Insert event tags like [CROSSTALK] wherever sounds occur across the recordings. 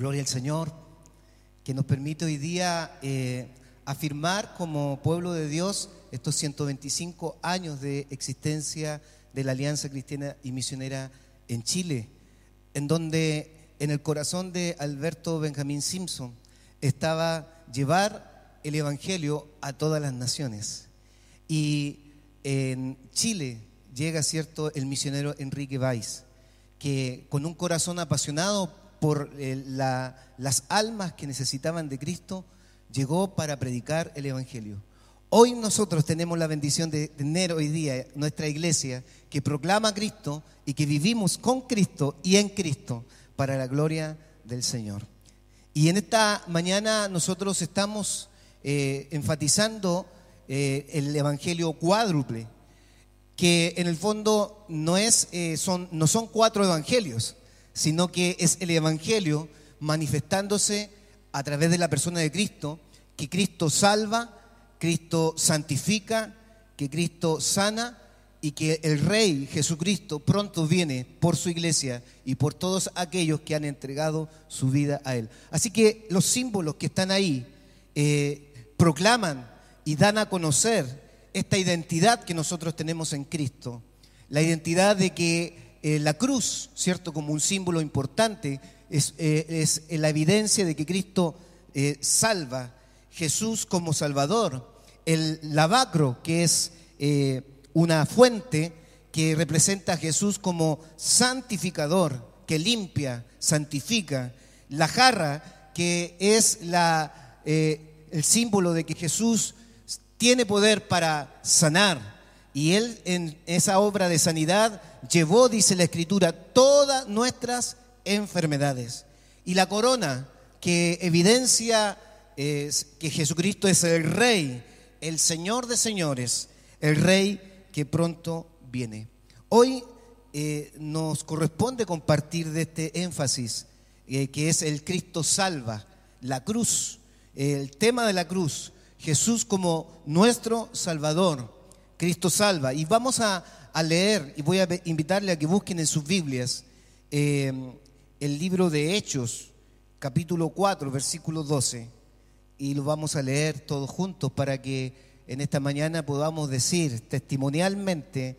Gloria al Señor, que nos permite hoy día eh, afirmar como pueblo de Dios estos 125 años de existencia de la Alianza Cristiana y Misionera en Chile, en donde en el corazón de Alberto Benjamín Simpson estaba llevar el Evangelio a todas las naciones. Y en Chile llega, ¿cierto?, el misionero Enrique Valls, que con un corazón apasionado por eh, las almas que necesitaban de Cristo, llegó para predicar el Evangelio. Hoy nosotros tenemos la bendición de tener hoy día nuestra iglesia que proclama a Cristo y que vivimos con Cristo y en Cristo para la gloria del Señor. Y en esta mañana nosotros estamos eh, enfatizando eh, el Evangelio cuádruple, que en el fondo no, es, son, no son cuatro evangelios, sino que es el Evangelio manifestándose a través de la persona de Cristo, que Cristo salva, Cristo santifica, que Cristo sana y que el Rey Jesucristo pronto viene por su iglesia y por todos aquellos que han entregado su vida a Él. Así que los símbolos que están ahí eh, proclaman y dan a conocer esta identidad que nosotros tenemos en Cristo, la identidad de que eh, la cruz, ¿cierto? Como un símbolo importante, es, eh, la evidencia de que Cristo eh, salva, Jesús como Salvador, el lavacro, que es una fuente que representa a Jesús como santificador, que limpia, santifica, la jarra, que es la, el símbolo de que Jesús tiene poder para sanar, y Él en esa obra de sanidad llevó, dice la Escritura, todas nuestras enfermedades. Y la corona que evidencia que Jesucristo es el Rey, el Señor de señores, el Rey que pronto viene. Hoy eh, nos corresponde compartir de este énfasis, eh, que es el Cristo salva, la cruz, el tema de la cruz, Jesús como nuestro Salvador Cristo salva. Y vamos a, leer, y voy a invitarle a que busquen en sus Biblias eh, el libro de Hechos, capítulo 4, versículo 12. Y lo vamos a leer todos juntos para que en esta mañana podamos decir testimonialmente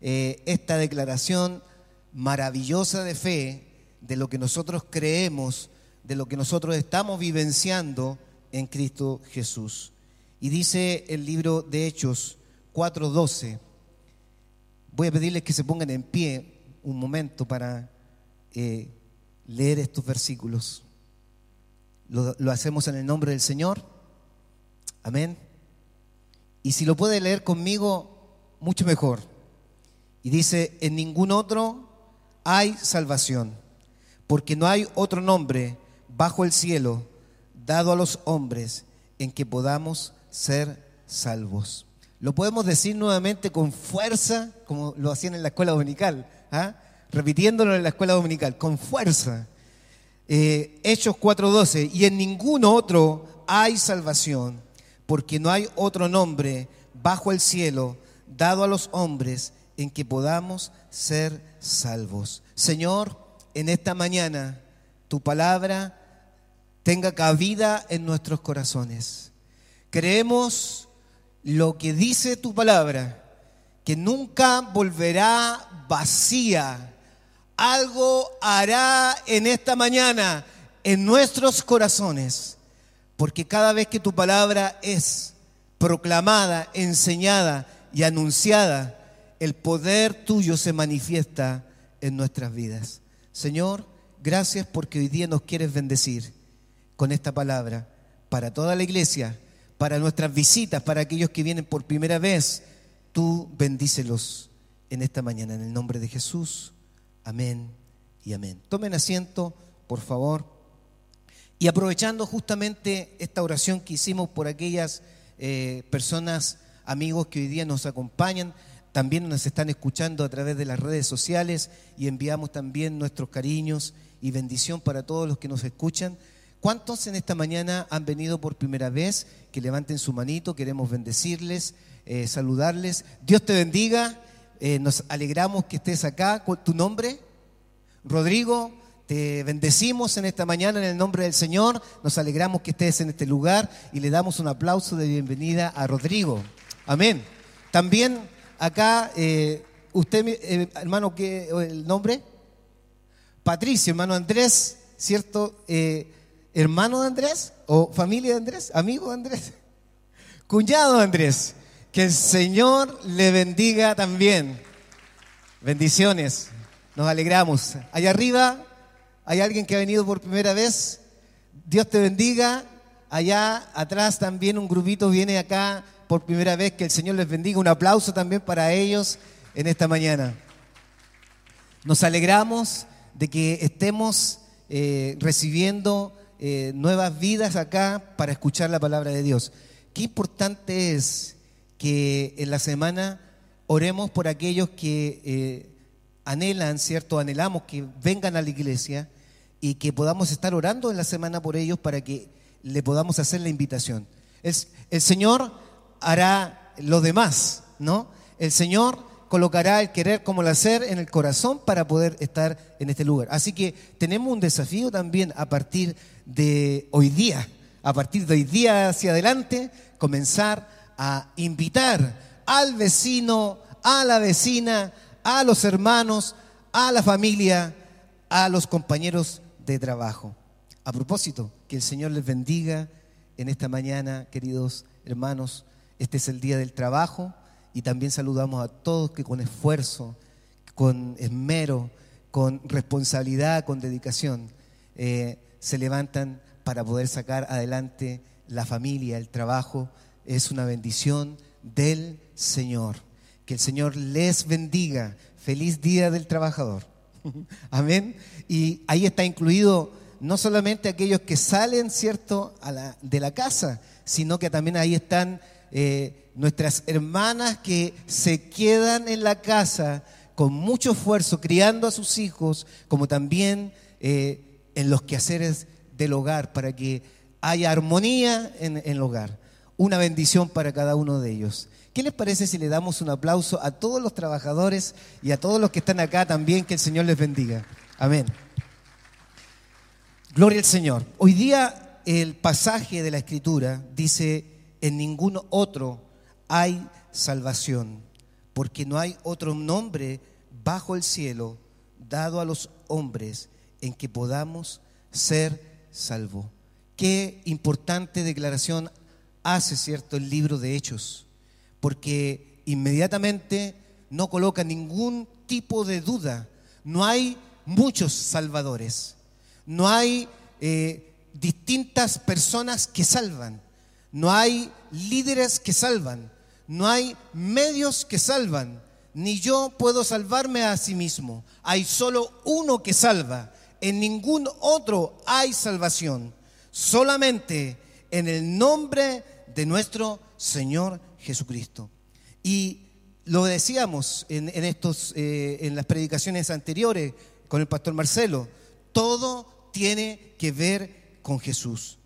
eh, esta declaración maravillosa de fe de lo que nosotros creemos, de lo que nosotros estamos vivenciando en Cristo Jesús. Y dice el libro de Hechos, 4.12. Voy a pedirles que se pongan en pie un momento para eh, leer estos versículos. Lo, lo hacemos en el nombre del Señor. Amén. Y si lo puede leer conmigo, mucho mejor. Y dice, en ningún otro hay salvación, porque no hay otro nombre bajo el cielo dado a los hombres en que podamos ser salvos. Lo podemos decir nuevamente con fuerza, como lo hacían en la escuela dominical, ¿ah? repitiéndolo en la escuela dominical, con fuerza. Eh, Hechos 4:12, y en ningún otro hay salvación, porque no hay otro nombre bajo el cielo dado a los hombres en que podamos ser salvos. Señor, en esta mañana tu palabra tenga cabida en nuestros corazones. Creemos lo que dice tu palabra, que nunca volverá vacía. Algo hará en esta mañana en nuestros corazones, porque cada vez que tu palabra es proclamada, enseñada y anunciada, el poder tuyo se manifiesta en nuestras vidas. Señor, gracias porque hoy día nos quieres bendecir con esta palabra para toda la iglesia para nuestras visitas, para aquellos que vienen por primera vez. Tú bendícelos en esta mañana, en el nombre de Jesús. Amén y amén. Tomen asiento, por favor. Y aprovechando justamente esta oración que hicimos por aquellas eh, personas, amigos que hoy día nos acompañan, también nos están escuchando a través de las redes sociales y enviamos también nuestros cariños y bendición para todos los que nos escuchan. ¿Cuántos en esta mañana han venido por primera vez? Que levanten su manito, queremos bendecirles, eh, saludarles. Dios te bendiga, eh, nos alegramos que estés acá. ¿Tu nombre? Rodrigo, te bendecimos en esta mañana en el nombre del Señor. Nos alegramos que estés en este lugar y le damos un aplauso de bienvenida a Rodrigo. Amén. También acá, eh, usted, hermano, ¿qué el nombre? Patricio, hermano Andrés, ¿cierto? Hermano de Andrés o familia de Andrés, amigo de Andrés, [LAUGHS] cuñado de Andrés. Que el Señor le bendiga también. Bendiciones. Nos alegramos. Allá arriba hay alguien que ha venido por primera vez. Dios te bendiga. Allá atrás también un grupito viene acá por primera vez. Que el Señor les bendiga. Un aplauso también para ellos en esta mañana. Nos alegramos de que estemos eh, recibiendo eh, nuevas vidas acá para escuchar la palabra de Dios. Qué importante es que en la semana oremos por aquellos que eh, anhelan, ¿cierto? Anhelamos que vengan a la iglesia y que podamos estar orando en la semana por ellos para que le podamos hacer la invitación. El, el Señor hará lo demás, ¿no? El Señor colocará el querer como el hacer en el corazón para poder estar en este lugar. Así que tenemos un desafío también a partir de hoy día, a partir de hoy día hacia adelante, comenzar a invitar al vecino, a la vecina, a los hermanos, a la familia, a los compañeros de trabajo. A propósito, que el Señor les bendiga en esta mañana, queridos hermanos. Este es el día del trabajo y también saludamos a todos que con esfuerzo, con esmero, con responsabilidad, con dedicación, eh, se levantan para poder sacar adelante la familia, el trabajo. Es una bendición del Señor. Que el Señor les bendiga. Feliz Día del Trabajador. [LAUGHS] Amén. Y ahí está incluido no solamente aquellos que salen, ¿cierto?, de la casa, sino que también ahí están eh, nuestras hermanas que se quedan en la casa con mucho esfuerzo, criando a sus hijos, como también eh, en los quehaceres del hogar, para que haya armonía en, el hogar. Una bendición para cada uno de ellos. ¿Qué les parece si le damos un aplauso a todos los trabajadores y a todos los que están acá también? Que el Señor les bendiga. Amén. Gloria al Señor. Hoy día el pasaje de la Escritura dice, en ningún otro hay salvación, porque no hay otro nombre bajo el cielo dado a los hombres en que podamos ser salvos. Qué importante declaración hace, ¿cierto?, el libro de Hechos porque inmediatamente no coloca ningún tipo de duda. No hay muchos salvadores, no hay eh, distintas personas que salvan, no hay líderes que salvan, no hay medios que salvan, ni yo puedo salvarme a sí mismo. Hay solo uno que salva, en ningún otro hay salvación, solamente en el nombre de nuestro Señor Jesucristo. Y lo decíamos en, estos, eh, en las predicaciones anteriores con el pastor Marcelo, todo tiene que ver con Jesús.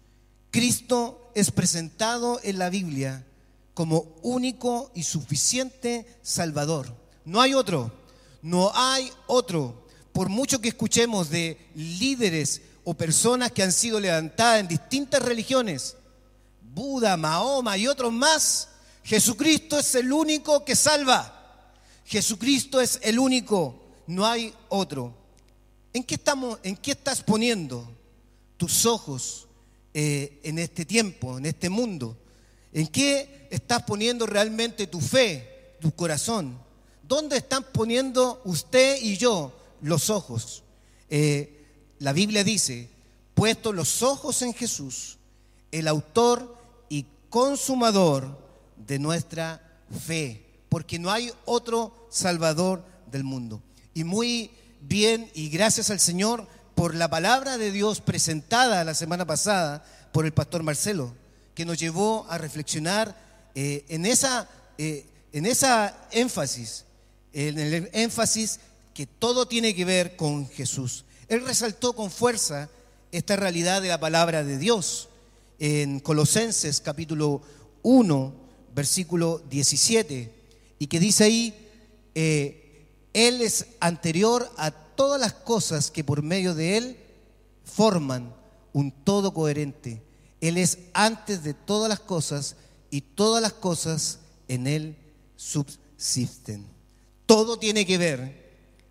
Cristo es presentado en la Biblia como único y suficiente Salvador. No hay otro, no hay otro. Por mucho que escuchemos de líderes o personas que han sido levantadas en distintas religiones, Buda, Mahoma y otros más, Jesucristo es el único que salva. Jesucristo es el único, no hay otro. ¿En qué, estamos, en qué estás poniendo tus ojos eh, en este tiempo, en este mundo? ¿En qué estás poniendo realmente tu fe, tu corazón? ¿Dónde están poniendo usted y yo los ojos? Eh, la Biblia dice, puesto los ojos en Jesús, el autor y consumador de nuestra fe, porque no hay otro Salvador del mundo. Y muy bien, y gracias al Señor por la palabra de Dios presentada la semana pasada por el pastor Marcelo, que nos llevó a reflexionar eh, en, esa, eh, en esa énfasis, en el énfasis que todo tiene que ver con Jesús. Él resaltó con fuerza esta realidad de la palabra de Dios en Colosenses capítulo 1, versículo 17, y que dice ahí, eh, Él es anterior a todas las cosas que por medio de Él forman un todo coherente. Él es antes de todas las cosas y todas las cosas en Él subsisten. Todo tiene que ver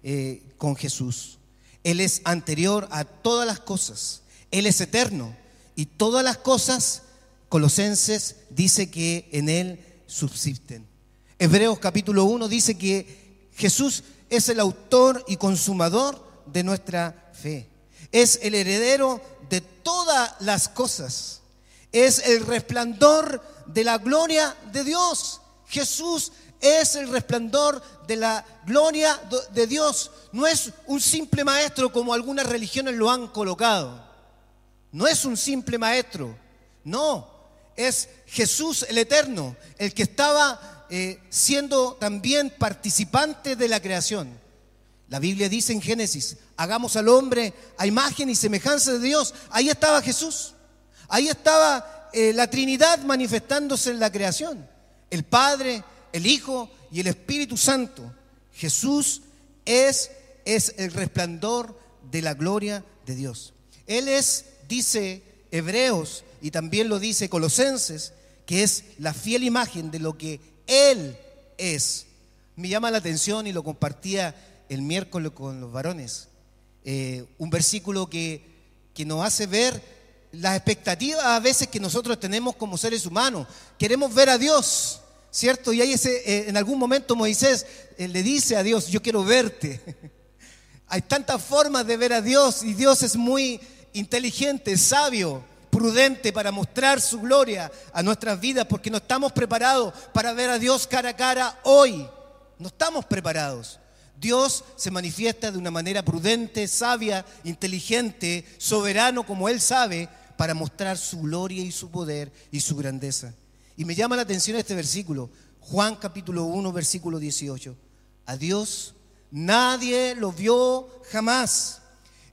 eh, con Jesús. Él es anterior a todas las cosas. Él es eterno. Y todas las cosas, Colosenses dice que en Él subsisten. Hebreos capítulo 1 dice que Jesús es el autor y consumador de nuestra fe. Es el heredero de todas las cosas. Es el resplandor de la gloria de Dios. Jesús es el resplandor de la gloria de Dios. No es un simple maestro como algunas religiones lo han colocado. No es un simple maestro. No, es Jesús el Eterno, el que estaba eh, siendo también participante de la creación. La Biblia dice en Génesis, hagamos al hombre a imagen y semejanza de Dios. Ahí estaba Jesús. Ahí estaba eh, la Trinidad manifestándose en la creación. El Padre, el Hijo y el Espíritu Santo. Jesús es, es el resplandor de la gloria de Dios. Él es, dice Hebreos, y también lo dice Colosenses, que es la fiel imagen de lo que Él es. Me llama la atención y lo compartía el miércoles con los varones. Eh, un versículo que, que nos hace ver las expectativas a veces que nosotros tenemos como seres humanos. Queremos ver a Dios, ¿cierto? Y ahí ese, eh, en algún momento Moisés eh, le dice a Dios, yo quiero verte. [LAUGHS] Hay tantas formas de ver a Dios y Dios es muy inteligente, sabio, prudente para mostrar su gloria a nuestras vidas porque no estamos preparados para ver a Dios cara a cara hoy. No estamos preparados. Dios se manifiesta de una manera prudente, sabia, inteligente, soberano como Él sabe, para mostrar su gloria y su poder y su grandeza. Y me llama la atención este versículo, Juan capítulo 1, versículo 18. A Dios nadie lo vio jamás.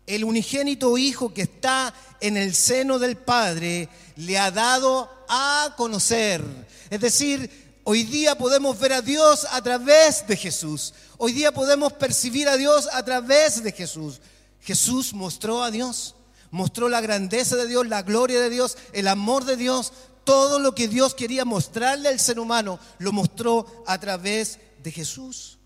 El unigénito Hijo que está en el seno del Padre le ha dado a conocer. Es decir, hoy día podemos ver a Dios a través de Jesús. Hoy día podemos percibir a Dios a través de Jesús. Jesús mostró a Dios, mostró la grandeza de Dios, la gloria de Dios, el amor de Dios, todo lo que Dios quería mostrarle al ser humano, lo mostró a través de Jesús.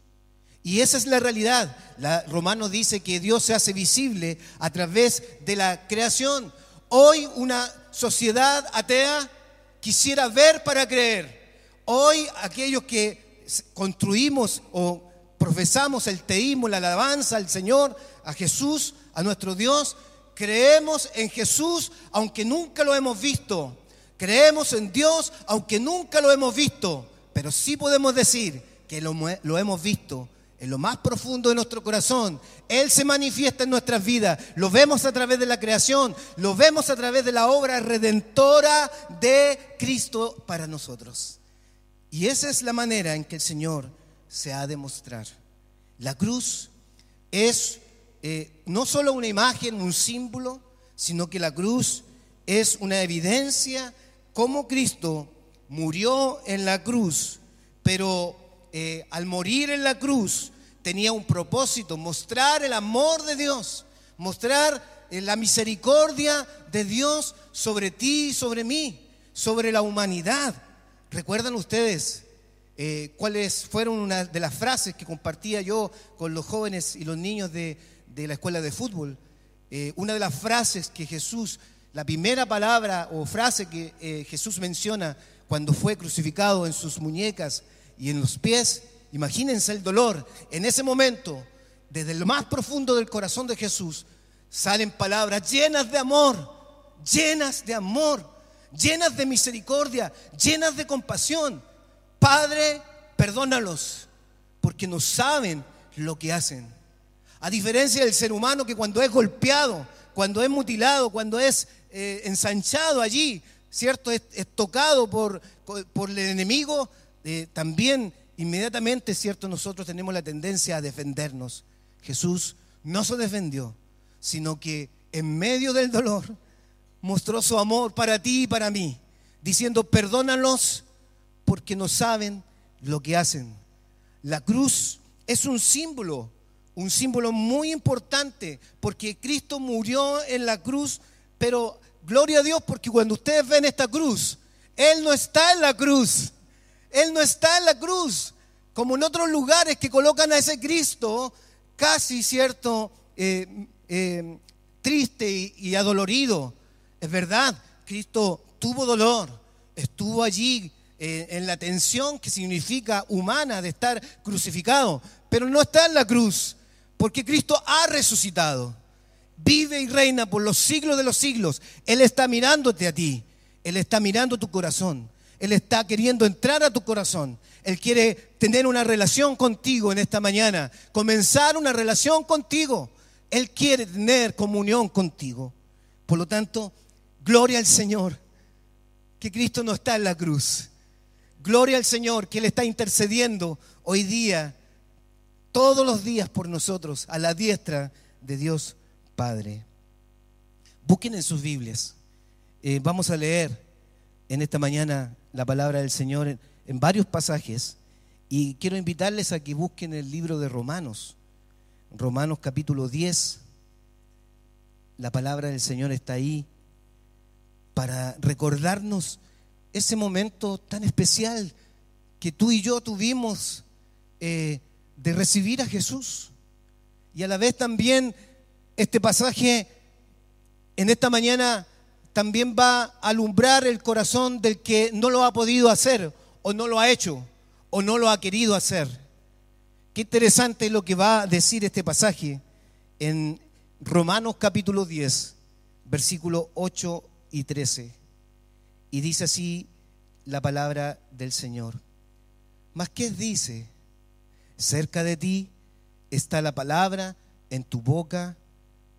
Y esa es la realidad. La, Romano dice que Dios se hace visible a través de la creación. Hoy una sociedad atea quisiera ver para creer. Hoy aquellos que construimos o profesamos el teísmo, la alabanza al Señor, a Jesús, a nuestro Dios, creemos en Jesús aunque nunca lo hemos visto. Creemos en Dios aunque nunca lo hemos visto. Pero sí podemos decir que lo, hemos visto en lo más profundo de nuestro corazón. Él se manifiesta en nuestras vidas. Lo vemos a través de la creación. Lo vemos a través de la obra redentora de Cristo para nosotros. Y esa es la manera en que el Señor se ha de mostrar. La cruz es eh, no solo una imagen, un símbolo, sino que la cruz es una evidencia cómo Cristo murió en la cruz, pero eh, al morir en la cruz tenía un propósito, mostrar el amor de Dios, mostrar eh, la misericordia de Dios sobre ti y sobre mí, sobre la humanidad. ¿Recuerdan ustedes eh, cuáles fueron una de las frases que compartía yo con los jóvenes y los niños de, la escuela de fútbol. Una de las frases que Jesús, la primera palabra o frase que eh, Jesús menciona cuando fue crucificado en sus muñecas y en los pies, imagínense el dolor. En ese momento, desde lo más profundo del corazón de Jesús, salen palabras llenas de amor, llenas de amor, llenas de misericordia, llenas de compasión Padre, perdónalos, porque no saben lo que hacen. A diferencia del ser humano que cuando es golpeado, cuando es mutilado, cuando es eh, ensanchado allí, ¿cierto? Es, tocado por, por, el enemigo, eh, también inmediatamente, ¿cierto? Nosotros tenemos la tendencia a defendernos. Jesús no se defendió, sino que en medio del dolor mostró su amor para ti y para mí, diciendo, perdónalos porque no saben lo que hacen. La cruz es un símbolo un símbolo muy importante, porque Cristo murió en la cruz, pero gloria a Dios, porque cuando ustedes ven esta cruz, Él no está en la cruz, Él no está en la cruz, como en otros lugares que colocan a ese Cristo casi, ¿cierto?, eh, eh, triste y, y adolorido. Es verdad, Cristo tuvo dolor, estuvo allí eh, en la tensión que significa humana de estar crucificado, pero no está en la cruz. Porque Cristo ha resucitado. Vive y reina por los siglos de los siglos. Él está mirándote a ti. Él está mirando tu corazón. Él está queriendo entrar a tu corazón. Él quiere tener una relación contigo en esta mañana. Comenzar una relación contigo. Él quiere tener comunión contigo. Por lo tanto, gloria al Señor. Que Cristo no está en la cruz. Gloria al Señor que Él está intercediendo hoy día todos los días por nosotros a la diestra de Dios Padre. Busquen en sus Biblias. Eh, vamos a leer en esta mañana la palabra del Señor en, varios pasajes y quiero invitarles a que busquen el libro de Romanos. Romanos capítulo 10. La palabra del Señor está ahí para recordarnos ese momento tan especial que tú y yo tuvimos eh, de recibir a Jesús. Y a la vez también este pasaje en esta mañana también va a alumbrar el corazón del que no lo ha podido hacer o no lo ha hecho o no lo ha querido hacer. Qué interesante es lo que va a decir este pasaje en Romanos capítulo 10, versículo 8 y 13. Y dice así la palabra del Señor. Mas ¿qué dice? Cerca de ti está la palabra en tu boca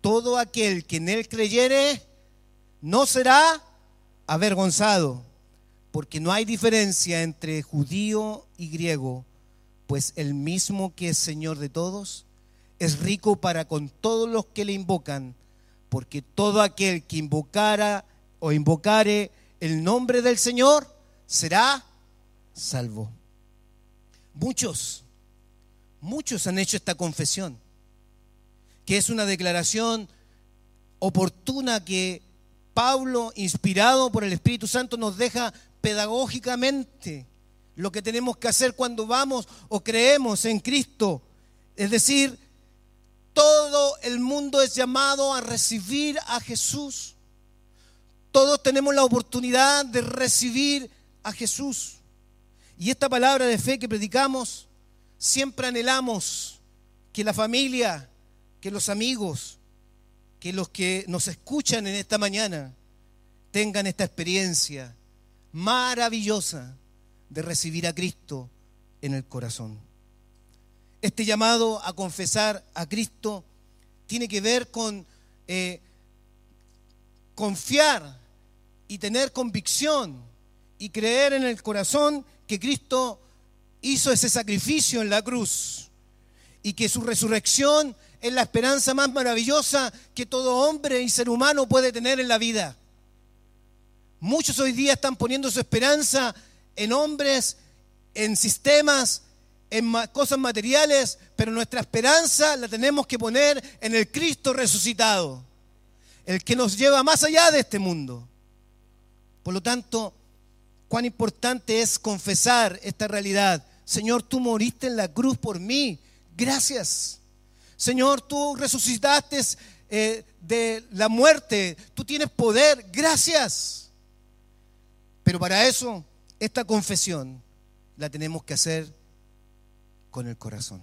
todo aquel que en él creyere no será avergonzado, porque no hay diferencia entre judío y griego, pues el mismo que es Señor de todos es rico para con todos los que le invocan, porque todo aquel que invocara o invocare el nombre del Señor será salvo. Muchos, muchos han hecho esta confesión, que es una declaración oportuna que Pablo, inspirado por el Espíritu Santo, nos deja pedagógicamente lo que tenemos que hacer cuando vamos o creemos en Cristo. Es decir, todo el mundo es llamado a recibir a Jesús. Todos tenemos la oportunidad de recibir a Jesús. Y esta palabra de fe que predicamos, siempre anhelamos que la familia, que los amigos, que los que nos escuchan en esta mañana tengan esta experiencia maravillosa de recibir a Cristo en el corazón. Este llamado a confesar a Cristo tiene que ver con eh, confiar y tener convicción y creer en el corazón que Cristo hizo ese sacrificio en la cruz y que su resurrección es la esperanza más maravillosa que todo hombre y ser humano puede tener en la vida. Muchos hoy día están poniendo su esperanza en hombres, en sistemas, en cosas materiales, pero nuestra esperanza la tenemos que poner en el Cristo resucitado, el que nos lleva más allá de este mundo. Por lo tanto, cuán importante es confesar esta realidad. Señor, tú moriste en la cruz por mí. Gracias. Señor, tú resucitaste eh, de la muerte. Tú tienes poder. Gracias. Pero para eso, esta confesión la tenemos que hacer con el corazón.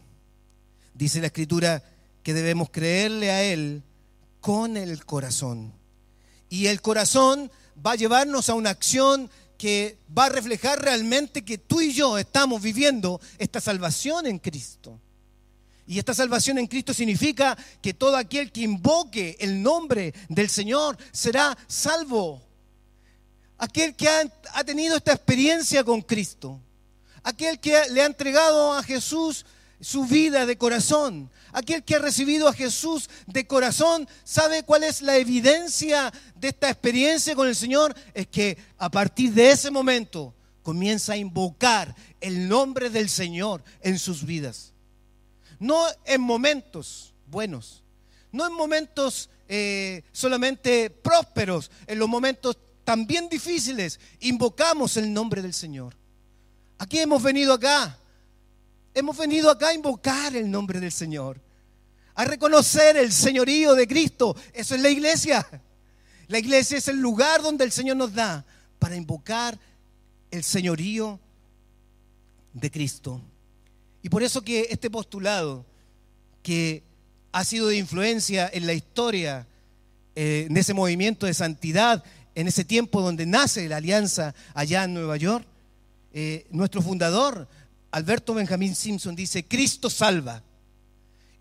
Dice la escritura que debemos creerle a Él con el corazón. Y el corazón va a llevarnos a una acción que va a reflejar realmente que tú y yo estamos viviendo esta salvación en Cristo. Y esta salvación en Cristo significa que todo aquel que invoque el nombre del Señor será salvo. Aquel que ha, tenido esta experiencia con Cristo. Aquel que le ha entregado a Jesús su vida de corazón. Aquel que ha recibido a Jesús de corazón sabe cuál es la evidencia de esta experiencia con el Señor. Es que a partir de ese momento comienza a invocar el nombre del Señor en sus vidas. No en momentos buenos, no en momentos eh, solamente prósperos, en los momentos también difíciles, invocamos el nombre del Señor. Aquí hemos venido acá, hemos venido acá a invocar el nombre del Señor, a reconocer el señorío de Cristo. Eso es la iglesia. La iglesia es el lugar donde el Señor nos da para invocar el señorío de Cristo. Y por eso que este postulado, que ha sido de influencia en la historia, eh, en ese movimiento de santidad, en ese tiempo donde nace la alianza allá en Nueva York, eh, nuestro fundador, Alberto Benjamín Simpson, dice, Cristo salva.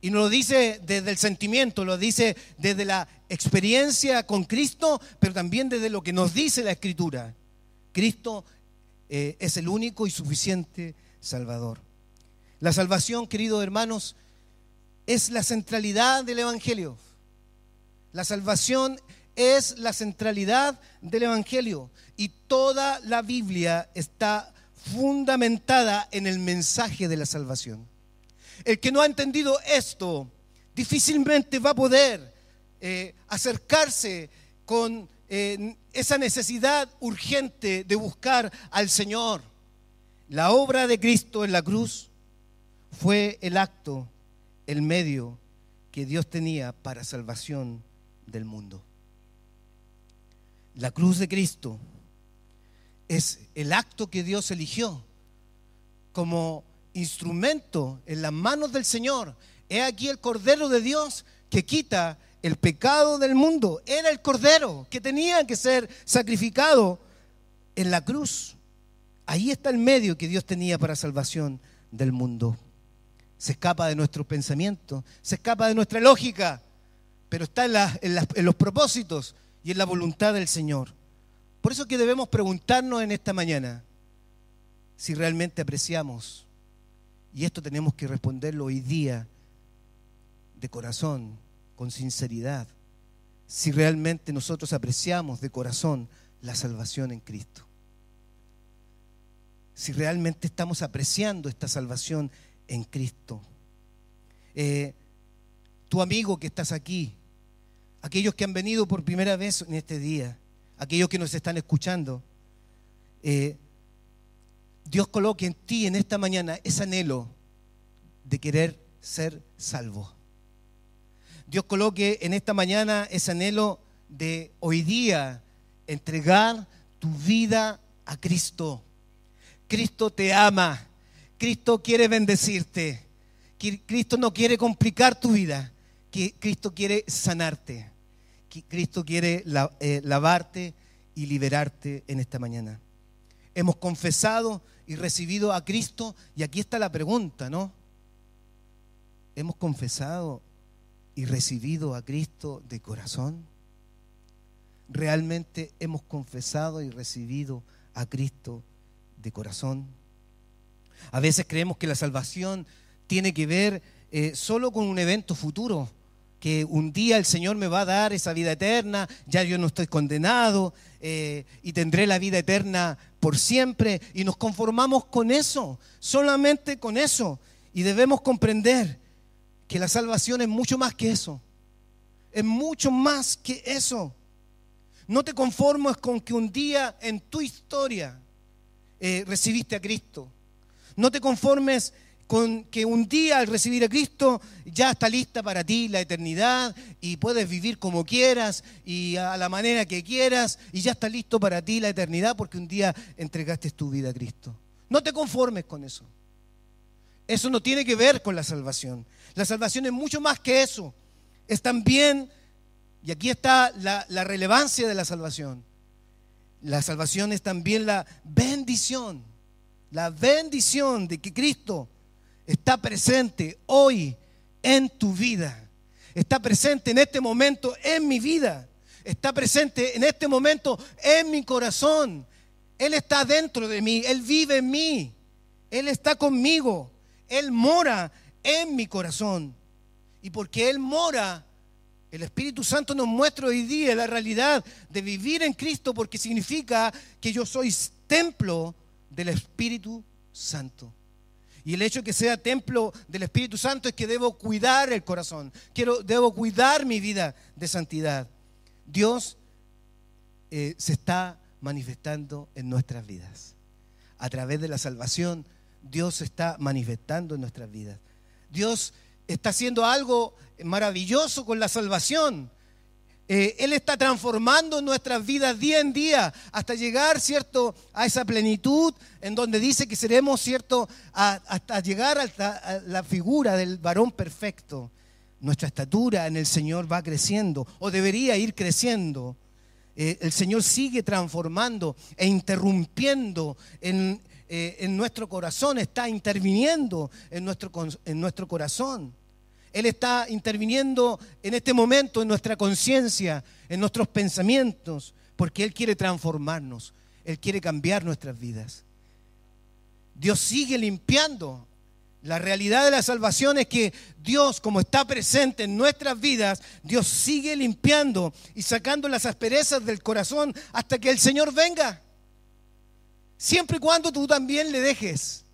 Y no lo dice desde el sentimiento, lo dice desde la experiencia con Cristo, pero también desde lo que nos dice la Escritura. Cristo eh, es el único y suficiente Salvador. La salvación, queridos hermanos, es la centralidad del Evangelio. La salvación es la centralidad del Evangelio. Y toda la Biblia está fundamentada en el mensaje de la salvación. El que no ha entendido esto difícilmente va a poder eh, acercarse con eh, esa necesidad urgente de buscar al Señor. La obra de Cristo en la cruz fue el acto, el medio que Dios tenía para salvación del mundo. La cruz de Cristo es el acto que Dios eligió como instrumento en las manos del Señor. He aquí el Cordero de Dios que quita el pecado del mundo. Era el Cordero que tenía que ser sacrificado en la cruz. Ahí está el medio que Dios tenía para salvación del mundo se escapa de nuestros pensamientos, se escapa de nuestra lógica, pero está en, los propósitos y en la voluntad del Señor. Por eso que debemos preguntarnos en esta mañana si realmente apreciamos, y esto tenemos que responderlo hoy día de corazón, con sinceridad, si realmente nosotros apreciamos de corazón la salvación en Cristo. Si realmente estamos apreciando esta salvación en Cristo. Eh, tu amigo que estás aquí, aquellos que han venido por primera vez en este día, aquellos que nos están escuchando, eh, Dios coloque en ti en esta mañana ese anhelo de querer ser salvo. Dios coloque en esta mañana ese anhelo de hoy día entregar tu vida a Cristo. Cristo te ama. Cristo quiere bendecirte. Cristo no quiere complicar tu vida. Cristo quiere sanarte. Cristo quiere eh, lavarte y liberarte en esta mañana. Hemos confesado y recibido a Cristo y aquí está la pregunta, ¿no? ¿Hemos confesado y recibido a Cristo de corazón? ¿Realmente hemos confesado y recibido a Cristo de corazón? A veces creemos que la salvación tiene que ver eh, solo con un evento futuro, que un día el Señor me va a dar esa vida eterna, ya yo no estoy condenado eh, y tendré la vida eterna por siempre y nos conformamos con eso, solamente con eso. Y debemos comprender que la salvación es mucho más que eso, es mucho más que eso. No te conformes con que un día en tu historia eh, recibiste a Cristo. No te conformes con que un día al recibir a Cristo ya está lista para ti la eternidad y puedes vivir como quieras y a la manera que quieras y ya está listo para ti la eternidad porque un día entregaste tu vida a Cristo. No te conformes con eso. Eso no tiene que ver con la salvación. La salvación es mucho más que eso. Es también, y aquí está la, la relevancia de la salvación, la salvación es también la bendición la bendición de que Cristo está presente hoy en tu vida. Está presente en este momento en mi vida. Está presente en este momento en mi corazón. Él está dentro de mí. Él vive en mí. Él está conmigo. Él mora en mi corazón. Y porque Él mora, el Espíritu Santo nos muestra hoy día la realidad de vivir en Cristo porque significa que yo soy templo del Espíritu Santo. Y el hecho de que sea templo del Espíritu Santo es que debo cuidar el corazón, quiero, debo cuidar mi vida de santidad. Dios eh, se está manifestando en nuestras vidas. A través de la salvación, Dios se está manifestando en nuestras vidas. Dios está haciendo algo maravilloso con la salvación. Eh, Él está transformando nuestras vidas día en día hasta llegar, ¿cierto?, a esa plenitud en donde dice que seremos, ¿cierto?, hasta llegar a la figura del varón perfecto. Nuestra estatura en el Señor va creciendo o debería ir creciendo. Eh, el Señor sigue transformando e interrumpiendo en, eh, en nuestro corazón, está interviniendo en nuestro, en nuestro corazón. Él está interviniendo en este momento en nuestra conciencia, en nuestros pensamientos, porque Él quiere transformarnos, Él quiere cambiar nuestras vidas. Dios sigue limpiando. La realidad de la salvación es que Dios, como está presente en nuestras vidas, Dios sigue limpiando y sacando las asperezas del corazón hasta que el Señor venga. Siempre y cuando tú también le dejes.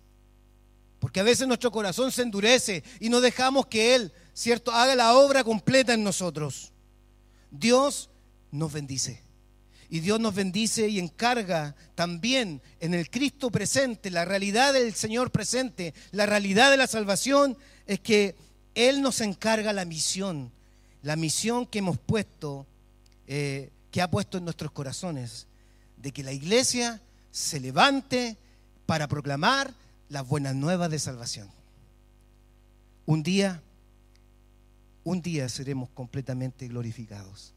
Porque a veces nuestro corazón se endurece y no dejamos que Él, ¿cierto?, haga la obra completa en nosotros. Dios nos bendice. Y Dios nos bendice y encarga también en el Cristo presente, la realidad del Señor presente, la realidad de la salvación, es que Él nos encarga la misión, la misión que hemos puesto, eh, que ha puesto en nuestros corazones, de que la iglesia se levante para proclamar las buenas nuevas de salvación. Un día, un día seremos completamente glorificados.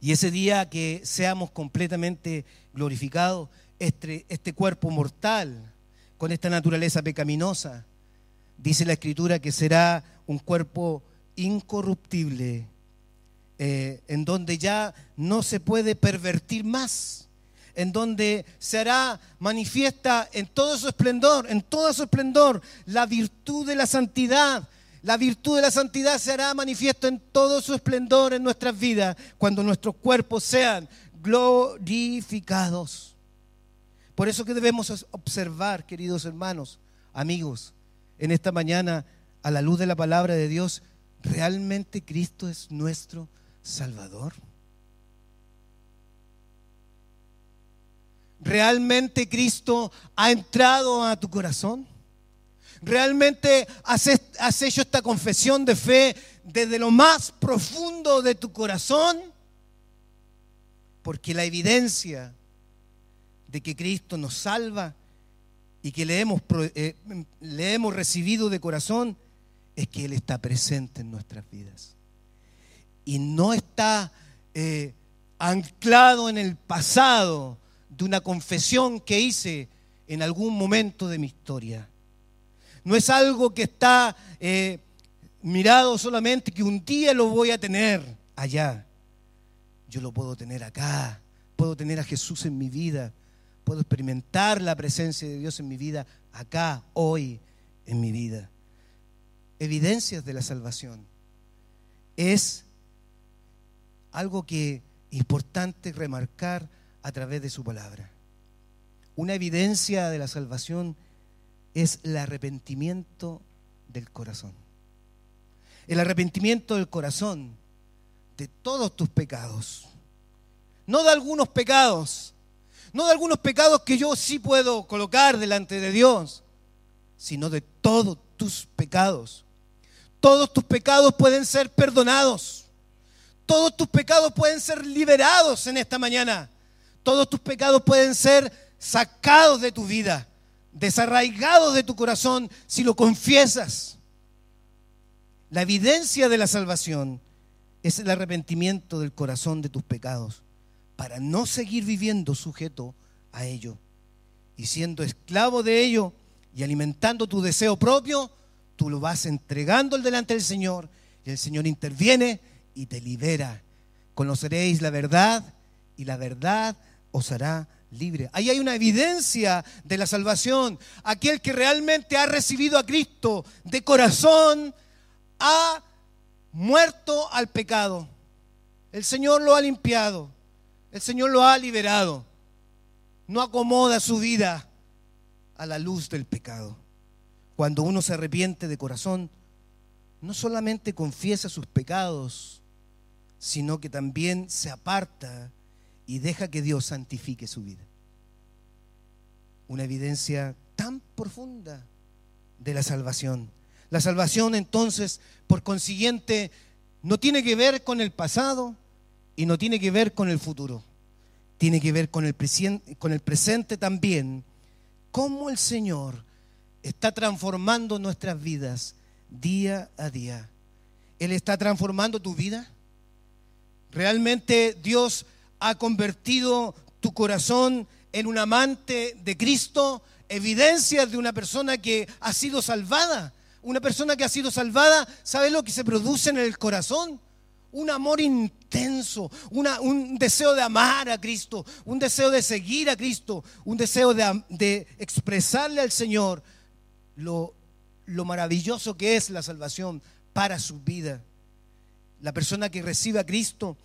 Y ese día que seamos completamente glorificados, este, este cuerpo mortal, con esta naturaleza pecaminosa, dice la Escritura que será un cuerpo incorruptible, eh, en donde ya no se puede pervertir más en donde se hará manifiesta en todo su esplendor, en todo su esplendor, la virtud de la santidad. La virtud de la santidad se hará manifiesto en todo su esplendor en nuestras vidas cuando nuestros cuerpos sean glorificados. Por eso que debemos observar, queridos hermanos, amigos, en esta mañana, a la luz de la palabra de Dios, ¿realmente Cristo es nuestro Salvador? ¿Realmente Cristo ha entrado a tu corazón? ¿Realmente has, hecho esta confesión de fe desde lo más profundo de tu corazón? Porque la evidencia de que Cristo nos salva y que le hemos, eh, le hemos recibido de corazón es que Él está presente en nuestras vidas. Y no está eh, anclado en el pasado, de una confesión que hice en algún momento de mi historia. No es algo que está eh, mirado solamente que un día lo voy a tener allá. Yo lo puedo tener acá. Puedo tener a Jesús en mi vida. Puedo experimentar la presencia de Dios en mi vida acá, hoy, en mi vida. Evidencias de la salvación. Es algo que importante remarcar a través de su palabra. Una evidencia de la salvación es el arrepentimiento del corazón. El arrepentimiento del corazón de todos tus pecados. No de algunos pecados, no de algunos pecados que yo sí puedo colocar delante de Dios, sino de todos tus pecados. Todos tus pecados pueden ser perdonados. Todos tus pecados pueden ser liberados en esta mañana. Todos tus pecados pueden ser sacados de tu vida, desarraigados de tu corazón si lo confiesas. La evidencia de la salvación es el arrepentimiento del corazón de tus pecados para no seguir viviendo sujeto a ello y siendo esclavo de ello y alimentando tu deseo propio, tú lo vas entregando delante del Señor y el Señor interviene y te libera. Conoceréis la verdad y la verdad os hará libre. Ahí hay una evidencia de la salvación. Aquel que realmente ha recibido a Cristo de corazón ha muerto al pecado. El Señor lo ha limpiado. El Señor lo ha liberado. No acomoda su vida a la luz del pecado. Cuando uno se arrepiente de corazón, no solamente confiesa sus pecados, sino que también se aparta y deja que Dios santifique su vida. Una evidencia tan profunda de la salvación. La salvación entonces, por consiguiente, no tiene que ver con el pasado y no tiene que ver con el futuro. Tiene que ver con el, con el presente también. Cómo el Señor está transformando nuestras vidas día a día. Él está transformando tu vida. Realmente Dios ha convertido tu corazón en un amante de Cristo, evidencias de una persona que ha sido salvada. Una persona que ha sido salvada, ¿sabe lo que se produce en el corazón? Un amor intenso, un deseo de amar a Cristo, un deseo de seguir a Cristo, un deseo de, expresarle al Señor lo maravilloso que es la salvación para su vida. La persona que recibe a Cristo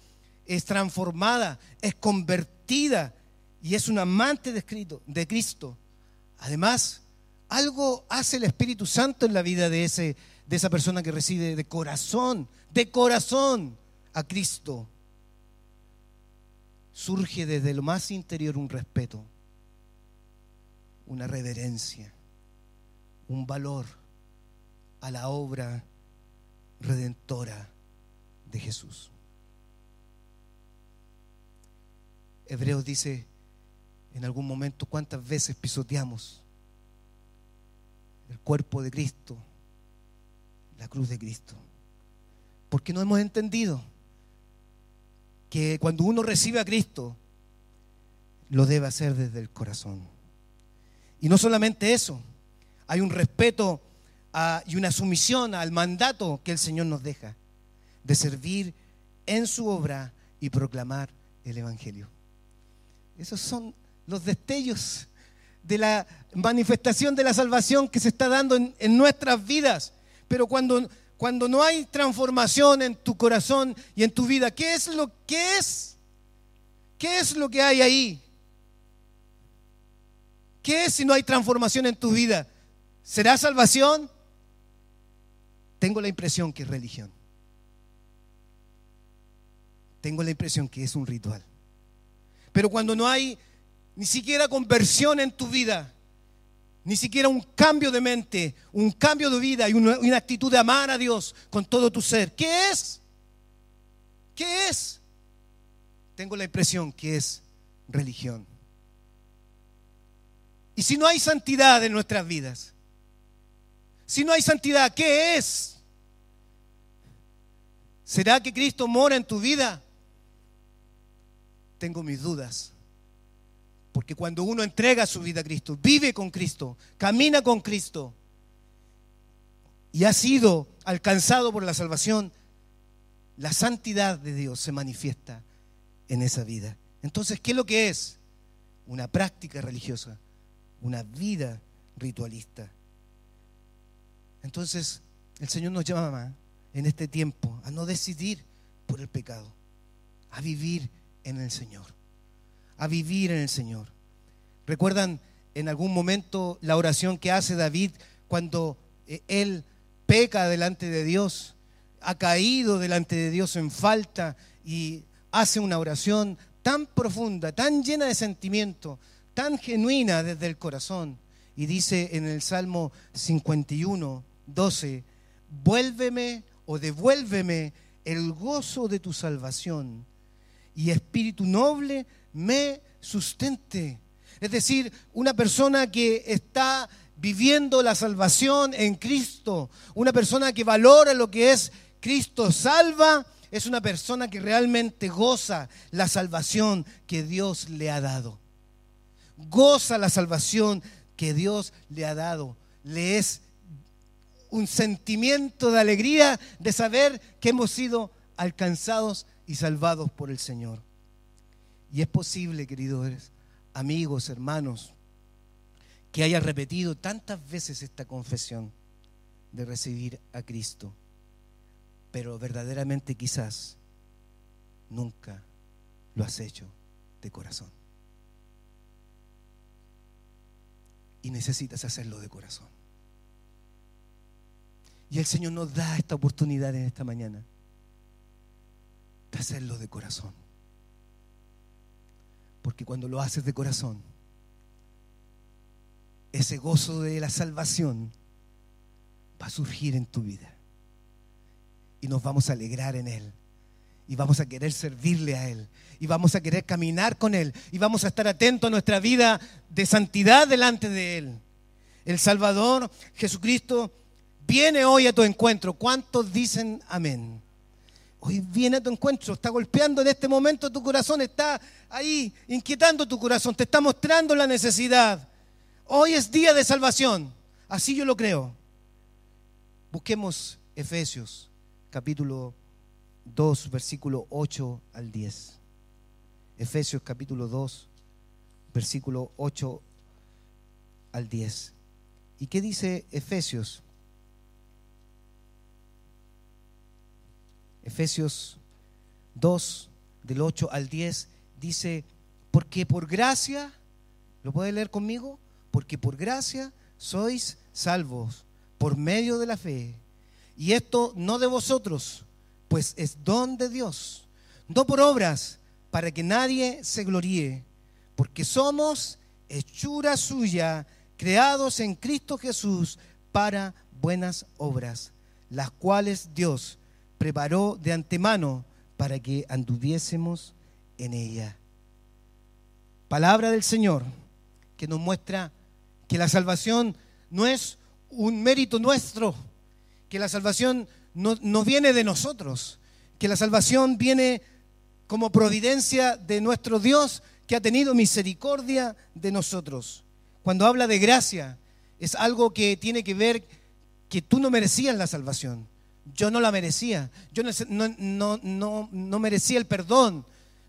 es transformada, es convertida y es un amante de, de Cristo. Además, algo hace el Espíritu Santo en la vida de, ese, de esa persona que recibe de corazón, de corazón a Cristo. Surge desde lo más interior un respeto, una reverencia, un valor a la obra redentora de Jesús. Hebreos dice en algún momento cuántas veces pisoteamos el cuerpo de Cristo, la cruz de Cristo. Porque no hemos entendido que cuando uno recibe a Cristo, lo debe hacer desde el corazón. Y no solamente eso, hay un respeto y una sumisión al mandato que el Señor nos deja de servir en su obra y proclamar el Evangelio. Esos son los destellos de la manifestación de la salvación que se está dando en, nuestras vidas. Pero cuando, cuando no hay transformación en tu corazón y en tu vida, ¿qué es lo es? ¿Qué es lo que hay ahí? ¿Qué es si no hay transformación en tu vida? ¿Será salvación? Tengo la impresión que es religión. Tengo la impresión que es un ritual. Pero cuando no hay ni siquiera conversión en tu vida, ni siquiera un cambio de mente, un cambio de vida y una, actitud de amar a Dios con todo tu ser. ¿Qué es? ¿Qué es? Tengo la impresión que es religión. Y si no hay santidad en nuestras vidas, si no hay santidad, ¿qué es? ¿Será que Cristo mora en tu vida? Tengo mis dudas. Porque cuando uno entrega su vida a Cristo, vive con Cristo, camina con Cristo y ha sido alcanzado por la salvación, la santidad de Dios se manifiesta en esa vida. Entonces, ¿qué es lo que es? Una práctica religiosa, una vida ritualista. Entonces, el Señor nos llama en este tiempo a no decidir por el pecado, a vivir en el Señor, a vivir en el Señor. ¿Recuerdan en algún momento la oración que hace David cuando eh, él peca delante de Dios, ha caído delante de Dios en falta y hace una oración tan profunda, tan llena de sentimiento, tan genuina desde el corazón? Y dice en el Salmo 51, 12, vuélveme o devuélveme el gozo de tu salvación y espíritu noble me sustente. Es decir, una persona que está viviendo la salvación en Cristo, una persona que valora lo que es Cristo salva, es una persona que realmente goza la salvación que Dios le ha dado. Goza la salvación que Dios le ha dado. Le es un sentimiento de alegría de saber que hemos sido alcanzados y salvados por el Señor. Y es posible, queridos amigos, hermanos, que haya repetido tantas veces esta confesión de recibir a Cristo, pero verdaderamente quizás nunca lo has hecho de corazón. Y necesitas hacerlo de corazón. Y el Señor nos da esta oportunidad en esta mañana hacerlo de corazón. Porque cuando lo haces de corazón, ese gozo de la salvación va a surgir en tu vida. Y nos vamos a alegrar en Él. Y vamos a querer servirle a Él. Y vamos a querer caminar con Él. Y vamos a estar atentos a nuestra vida de santidad delante de Él. El Salvador, Jesucristo, viene hoy a tu encuentro. ¿Cuántos dicen amén? Hoy viene a tu encuentro, está golpeando en este momento tu corazón, está ahí inquietando tu corazón, te está mostrando la necesidad. Hoy es día de salvación, así yo lo creo. Busquemos Efesios capítulo 2, versículo 8 al 10. Efesios capítulo 2, versículo 8 al 10. ¿Y qué dice Efesios? Efesios 2, del 8 al 10, dice, porque por gracia, ¿lo puede leer conmigo? Porque por gracia sois salvos por medio de la fe. Y esto no de vosotros, pues es don de Dios, no por obras, para que nadie se gloríe, porque somos hechura suya, creados en Cristo Jesús para buenas obras, las cuales Dios preparó de antemano para que anduviésemos en ella. Palabra del Señor que nos muestra que la salvación no es un mérito nuestro, que la salvación no, viene de nosotros, que la salvación viene como providencia de nuestro Dios que ha tenido misericordia de nosotros. Cuando habla de gracia, es algo que tiene que ver que tú no merecías la salvación. Yo no la merecía. Yo no, no, no, no, merecía el perdón.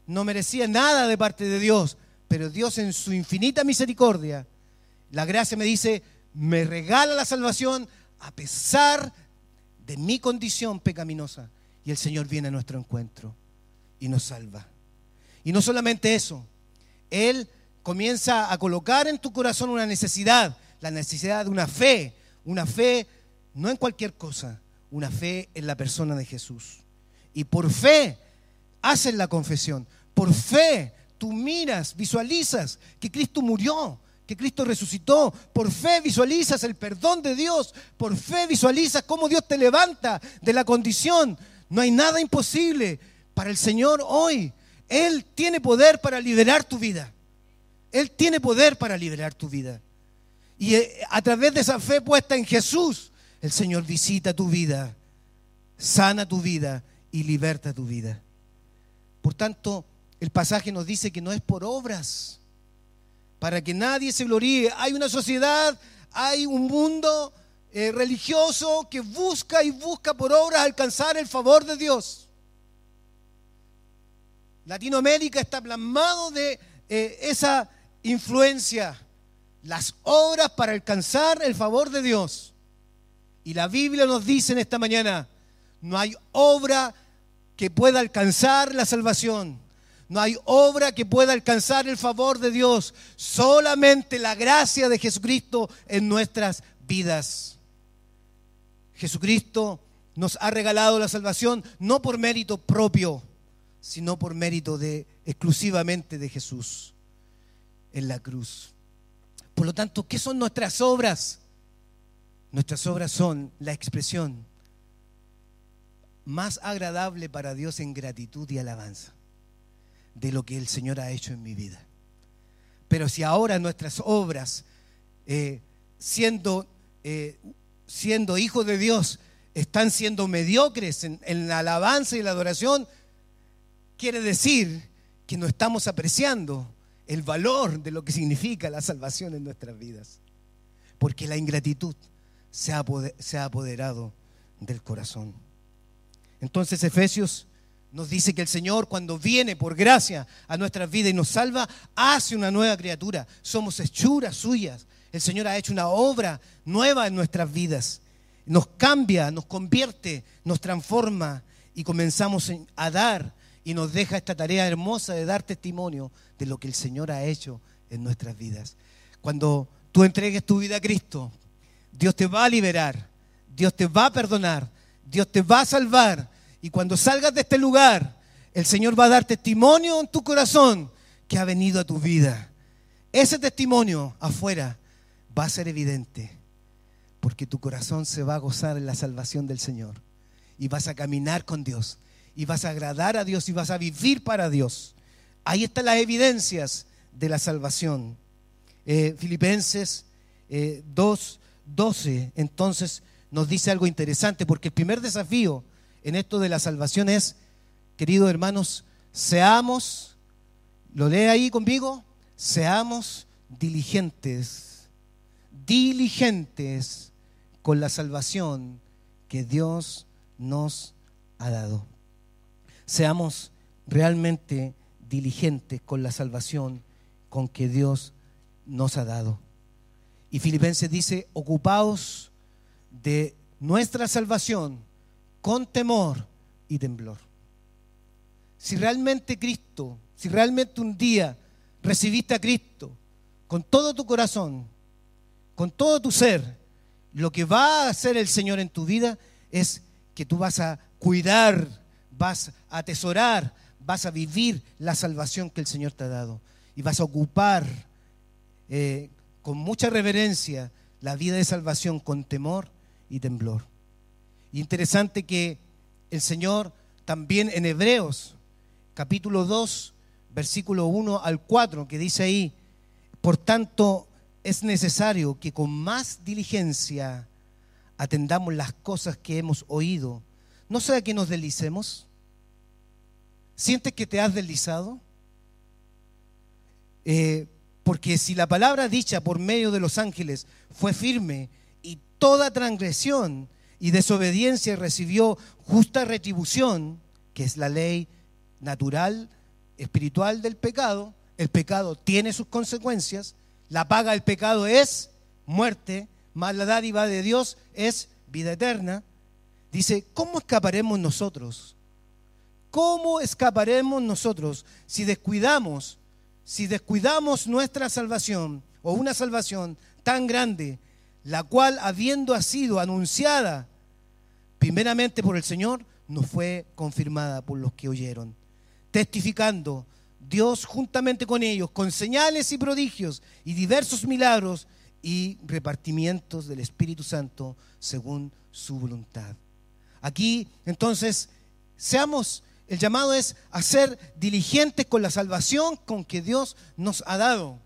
No merecía nada de parte de Dios. Pero Dios en su infinita misericordia, la gracia me dice, me regala la salvación a pesar de mi condición pecaminosa. Y el Señor viene a nuestro encuentro y nos salva. Y no solamente eso, Él comienza a colocar en tu corazón una necesidad, la necesidad de una fe, una fe no en cualquier cosa, una fe en la persona de Jesús. Y por fe haces la confesión, por fe tú miras, visualizas que Cristo murió, que Cristo resucitó. Por fe visualizas el perdón de Dios. Por fe visualizas cómo Dios te levanta de la condición. No hay nada imposible para el Señor hoy. Él tiene poder para liberar tu vida. Él tiene poder para liberar tu vida. Y eh, a través de esa fe puesta en Jesús, el Señor visita tu vida, sana tu vida y liberta tu vida. Por tanto, el pasaje nos dice que no es por obras, para que nadie se gloríe. Hay una sociedad, hay un mundo eh, religioso que busca y busca por obras alcanzar el favor de Dios. Latinoamérica está plasmado de eh, esa influencia, las obras para alcanzar el favor de Dios. Y la Biblia nos dice en esta mañana, no hay obra que pueda alcanzar la salvación. No hay obra que pueda alcanzar el favor de Dios. Solamente la gracia de Jesucristo en nuestras vidas. Jesucristo nos ha regalado la salvación no por mérito propio, sino por mérito de exclusivamente de Jesús en la cruz. Por lo tanto, ¿qué son nuestras obras? Nuestras obras son la expresión más agradable para Dios en gratitud y alabanza de lo que el Señor ha hecho en mi vida. Pero si ahora nuestras obras, eh, siendo, eh, siendo hijos de Dios, están siendo mediocres en, en la alabanza y la adoración, quiere decir que no estamos apreciando el valor de lo que significa la salvación en nuestras vidas. Porque la ingratitud se ha, se ha apoderado del corazón. Entonces Efesios nos dice que el Señor cuando viene por gracia a nuestras vidas y nos salva, hace una nueva criatura. Somos hechuras suyas. El Señor ha hecho una obra nueva en nuestras vidas. Nos cambia, nos convierte, nos transforma y comenzamos a dar y nos deja esta tarea hermosa de dar testimonio de lo que el Señor ha hecho en nuestras vidas. Cuando tú entregues tu vida a Cristo, Dios te va a liberar, Dios te va a perdonar, Dios te va a salvar. Y cuando salgas de este lugar, el Señor va a dar testimonio en tu corazón que ha venido a tu vida. Ese testimonio afuera va a ser evidente, porque tu corazón se va a gozar en la salvación del Señor. Y vas a caminar con Dios, y vas a agradar a Dios, y vas a vivir para Dios. Ahí están las evidencias de la salvación. Eh, Filipenses 2, eh, 12, entonces nos dice algo interesante, porque el primer desafío en esto de la salvación es, queridos hermanos, seamos, lo lee ahí conmigo, seamos diligentes, diligentes con la salvación que Dios nos ha dado. Seamos realmente diligentes con la salvación con que Dios nos ha dado. Y Filipenses dice, ocupados de nuestra salvación con temor y temblor. Si realmente Cristo, si realmente un día recibiste a Cristo con todo tu corazón, con todo tu ser, lo que va a hacer el Señor en tu vida es que tú vas a cuidar, vas a atesorar, vas a vivir la salvación que el Señor te ha dado y vas a ocupar eh, con mucha reverencia la vida de salvación con temor y temblor. interesante que el Señor también en Hebreos, capítulo 2, versículo 1 al 4, que dice ahí, por tanto es necesario que con más diligencia atendamos las cosas que hemos oído, no sea que nos deslicemos. ¿Sientes que te has deslizado? Eh, porque si la palabra dicha por medio de los ángeles fue firme y toda transgresión y desobediencia recibió justa retribución, que es la ley natural, espiritual del pecado, el pecado tiene sus consecuencias, la paga del pecado es muerte, más la dádiva de Dios es vida eterna. Dice, ¿cómo escaparemos nosotros? ¿Cómo escaparemos nosotros si descuidamos si descuidamos nuestra salvación o una salvación tan grande, la cual habiendo sido anunciada primeramente por el Señor, nos fue confirmada por los que oyeron, testificando Dios juntamente con ellos, con señales y prodigios y diversos milagros y repartimientos del Espíritu Santo según su voluntad. Aquí entonces seamos el llamado es a ser diligentes con la salvación con que Dios nos ha dado.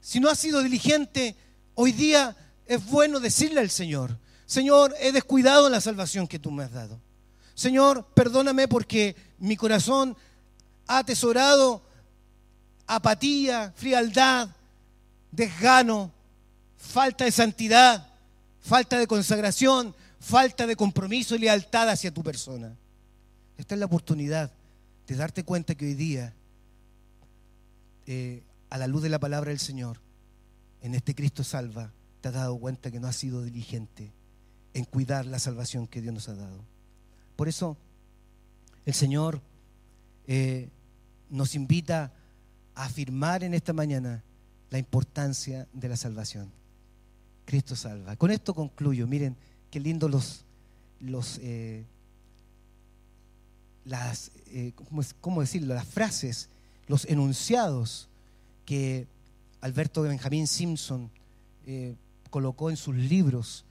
Si no has sido diligente, hoy día es bueno decirle al Señor, Señor, he descuidado la salvación que tú me has dado. Señor, perdóname porque mi corazón ha atesorado apatía, frialdad, desgano, falta de santidad, falta de consagración, falta de compromiso y lealtad hacia tu persona. Esta es la oportunidad de darte cuenta que hoy día, eh, a la luz de la palabra del Señor, en este Cristo salva, te has dado cuenta que no has sido diligente en cuidar la salvación que Dios nos ha dado. Por eso el Señor eh, nos invita a afirmar en esta mañana la importancia de la salvación. Cristo salva. Con esto concluyo. Miren qué lindo los, los eh, las, eh, ¿cómo, decirlo? las frases, los enunciados que Alberto Benjamín Simpson eh, colocó en sus libros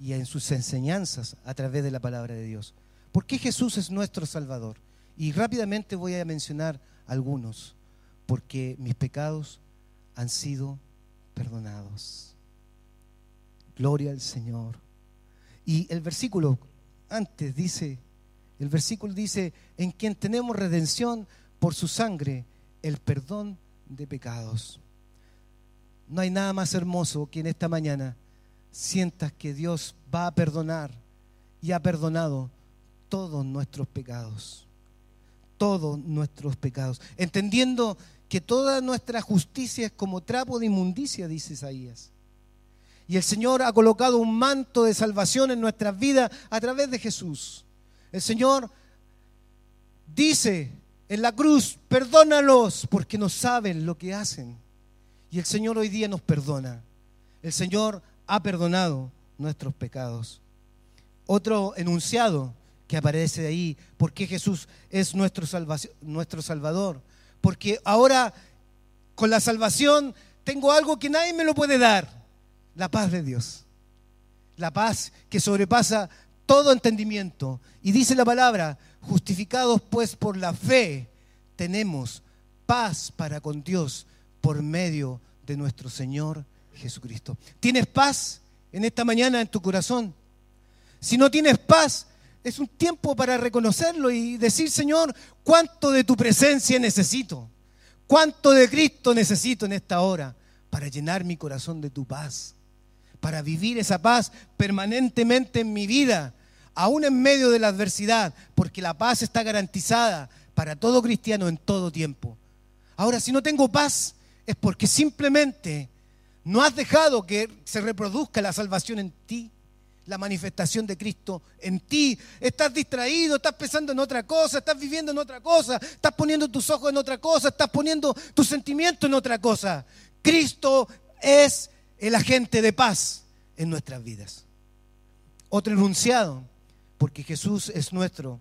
y en sus enseñanzas a través de la palabra de Dios. ¿Por qué Jesús es nuestro Salvador? Y rápidamente voy a mencionar algunos, porque mis pecados han sido perdonados. Gloria al Señor. Y el versículo antes dice, el versículo dice, en quien tenemos redención por su sangre, el perdón de pecados. No hay nada más hermoso que en esta mañana sientas que Dios va a perdonar y ha perdonado todos nuestros pecados. Todos nuestros pecados. Entendiendo que toda nuestra justicia es como trapo de inmundicia, dice Isaías. Y el Señor ha colocado un manto de salvación en nuestras vidas a través de Jesús. El Señor dice en la cruz, perdónalos porque no saben lo que hacen. Y el Señor hoy día nos perdona. El Señor ha perdonado nuestros pecados. Otro enunciado que aparece ahí, porque Jesús es nuestro, nuestro Salvador. Porque ahora con la salvación tengo algo que nadie me lo puede dar, la paz de Dios. La paz que sobrepasa todo entendimiento. Y dice la palabra, justificados pues por la fe, tenemos paz para con Dios por medio de nuestro Señor Jesucristo. ¿Tienes paz en esta mañana en tu corazón? Si no tienes paz, es un tiempo para reconocerlo y decir, Señor, ¿cuánto de tu presencia necesito? ¿Cuánto de Cristo necesito en esta hora para llenar mi corazón de tu paz? Para vivir esa paz permanentemente en mi vida, aún en medio de la adversidad, porque la paz está garantizada para todo cristiano en todo tiempo. Ahora, si no tengo paz, es porque simplemente no has dejado que se reproduzca la salvación en ti, la manifestación de Cristo en ti. Estás distraído, estás pensando en otra cosa, estás viviendo en otra cosa, estás poniendo tus ojos en otra cosa, estás poniendo tus sentimientos en otra cosa. Cristo es el agente de paz en nuestras vidas. Otro enunciado, porque Jesús es nuestro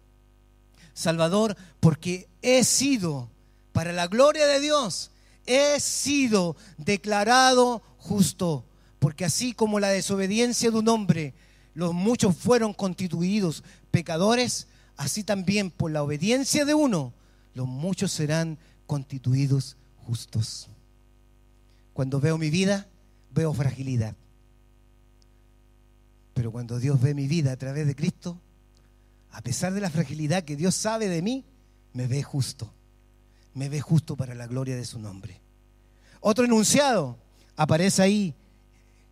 Salvador, porque he sido, para la gloria de Dios, he sido declarado justo, porque así como la desobediencia de un hombre, los muchos fueron constituidos pecadores, así también por la obediencia de uno, los muchos serán constituidos justos. Cuando veo mi vida, veo fragilidad. Pero cuando Dios ve mi vida a través de Cristo, a pesar de la fragilidad que Dios sabe de mí, me ve justo. Me ve justo para la gloria de su nombre. Otro enunciado, aparece ahí.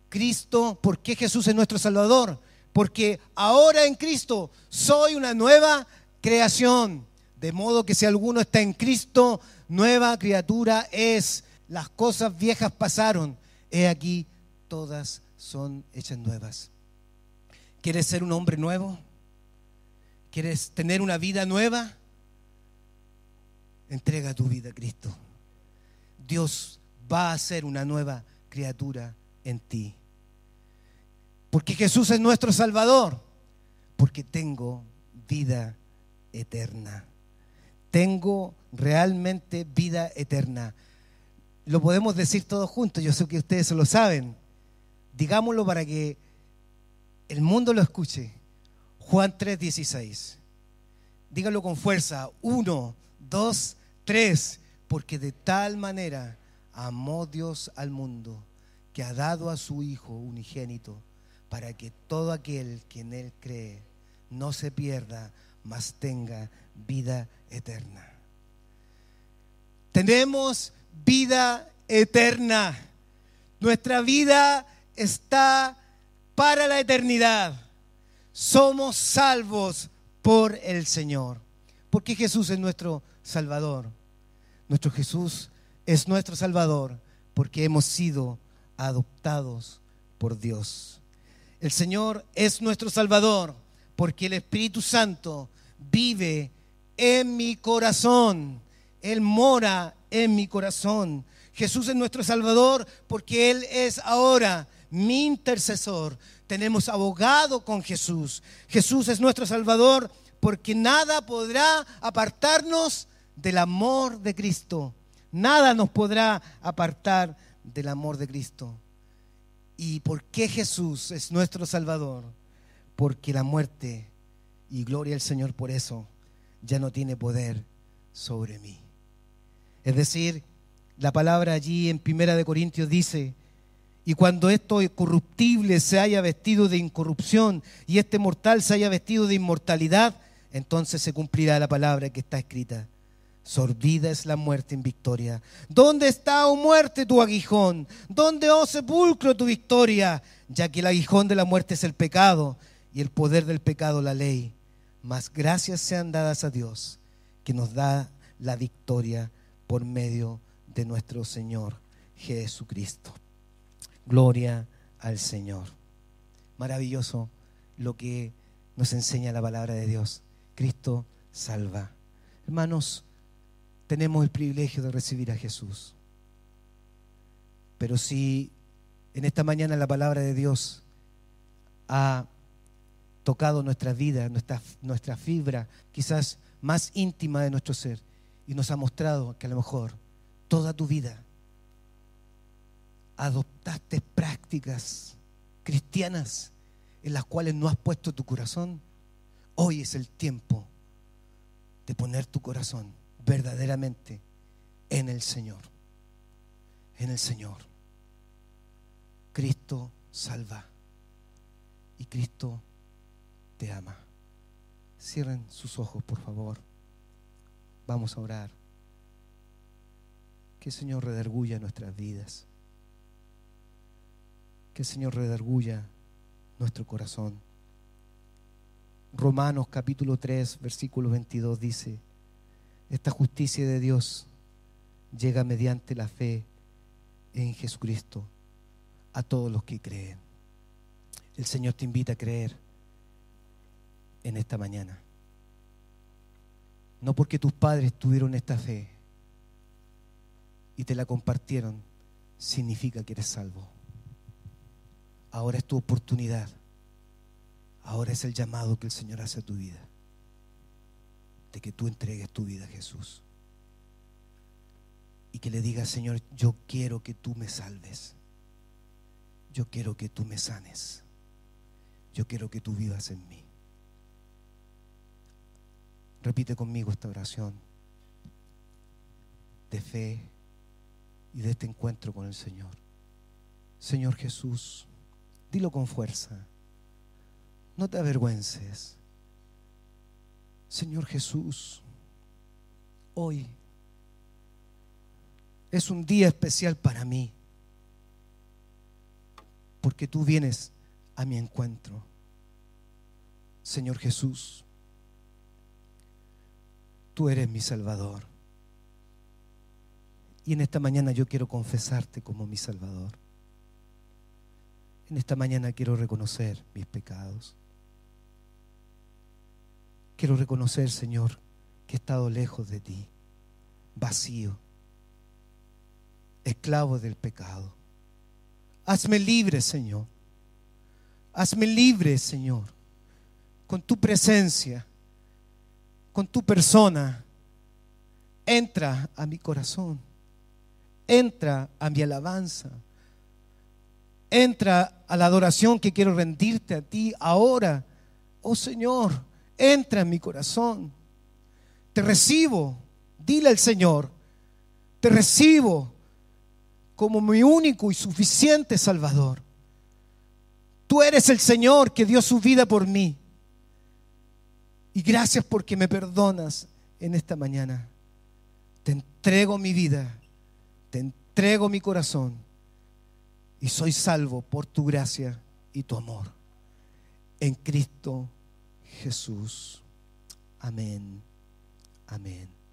Cristo, ¿por qué Jesús es nuestro Salvador? Porque ahora en Cristo soy una nueva creación. De modo que si alguno está en Cristo, nueva criatura es. Las cosas viejas pasaron. He aquí, todas son hechas nuevas. ¿Quieres ser un hombre nuevo? ¿Quieres tener una vida nueva? Entrega tu vida a Cristo. Dios va a ser una nueva criatura en ti. Porque Jesús es nuestro Salvador. Porque tengo vida eterna. Tengo realmente vida eterna. Lo podemos decir todos juntos, yo sé que ustedes lo saben. Digámoslo para que el mundo lo escuche. Juan 3:16. Dígalo con fuerza. Uno, dos, tres. Porque de tal manera amó Dios al mundo que ha dado a su Hijo unigénito para que todo aquel que en Él cree no se pierda, mas tenga vida eterna. Tenemos vida eterna. Nuestra vida está para la eternidad. Somos salvos por el Señor. Porque Jesús es nuestro Salvador. Nuestro Jesús es nuestro Salvador porque hemos sido adoptados por Dios. El Señor es nuestro Salvador porque el Espíritu Santo vive en mi corazón. Él mora en mi corazón. Jesús es nuestro Salvador porque Él es ahora mi intercesor. Tenemos abogado con Jesús. Jesús es nuestro Salvador porque nada podrá apartarnos del amor de Cristo. Nada nos podrá apartar del amor de Cristo. ¿Y por qué Jesús es nuestro Salvador? Porque la muerte, y gloria al Señor por eso, ya no tiene poder sobre mí. Es decir, la palabra allí en Primera de Corintios dice, y cuando esto corruptible se haya vestido de incorrupción y este mortal se haya vestido de inmortalidad, entonces se cumplirá la palabra que está escrita. Sorbida es la muerte en victoria. ¿Dónde está, oh muerte, tu aguijón? ¿Dónde, oh sepulcro, tu victoria? Ya que el aguijón de la muerte es el pecado y el poder del pecado la ley. Mas gracias sean dadas a Dios que nos da la victoria por medio de nuestro Señor Jesucristo. Gloria al Señor. Maravilloso lo que nos enseña la palabra de Dios. Cristo salva. Hermanos, tenemos el privilegio de recibir a Jesús. Pero si en esta mañana la palabra de Dios ha tocado nuestra vida, nuestra, nuestra fibra quizás más íntima de nuestro ser y nos ha mostrado que a lo mejor toda tu vida adoptaste prácticas cristianas en las cuales no has puesto tu corazón, hoy es el tiempo de poner tu corazón verdaderamente en el Señor. En el Señor. Cristo salva y Cristo te ama. Cierren sus ojos, por favor. Vamos a orar. Que el Señor redarguya nuestras vidas. Que el Señor redarguya nuestro corazón. Romanos capítulo 3, versículo 22 dice, esta justicia de Dios llega mediante la fe en Jesucristo a todos los que creen. El Señor te invita a creer en esta mañana. No porque tus padres tuvieron esta fe y te la compartieron, significa que eres salvo. Ahora es tu oportunidad. Ahora es el llamado que el Señor hace a tu vida. De que tú entregues tu vida a Jesús. Y que le digas, Señor, yo quiero que tú me salves. Yo quiero que tú me sanes. Yo quiero que tú vivas en mí. Repite conmigo esta oración de fe y de este encuentro con el Señor. Señor Jesús, Dilo con fuerza. No te avergüences. Señor Jesús, hoy es un día especial para mí, porque tú vienes a mi encuentro. Señor Jesús, tú eres mi Salvador. Y en esta mañana yo quiero confesarte como mi Salvador. En esta mañana quiero reconocer mis pecados. Quiero reconocer, Señor, que he estado lejos de ti, vacío, esclavo del pecado. Hazme libre, Señor. Hazme libre, Señor, con tu presencia, con tu persona. Entra a mi corazón. Entra a mi alabanza Entra a la adoración que quiero rendirte a ti ahora. Oh Señor, entra en mi corazón. Te recibo. Dile al Señor, te recibo como mi único y suficiente Salvador. Tú eres el Señor que dio su vida por mí. Y gracias porque me perdonas en esta mañana. Te entrego mi vida, te entrego mi corazón y soy salvo por tu gracia y tu amor. En Cristo Jesús. Amén. Amén.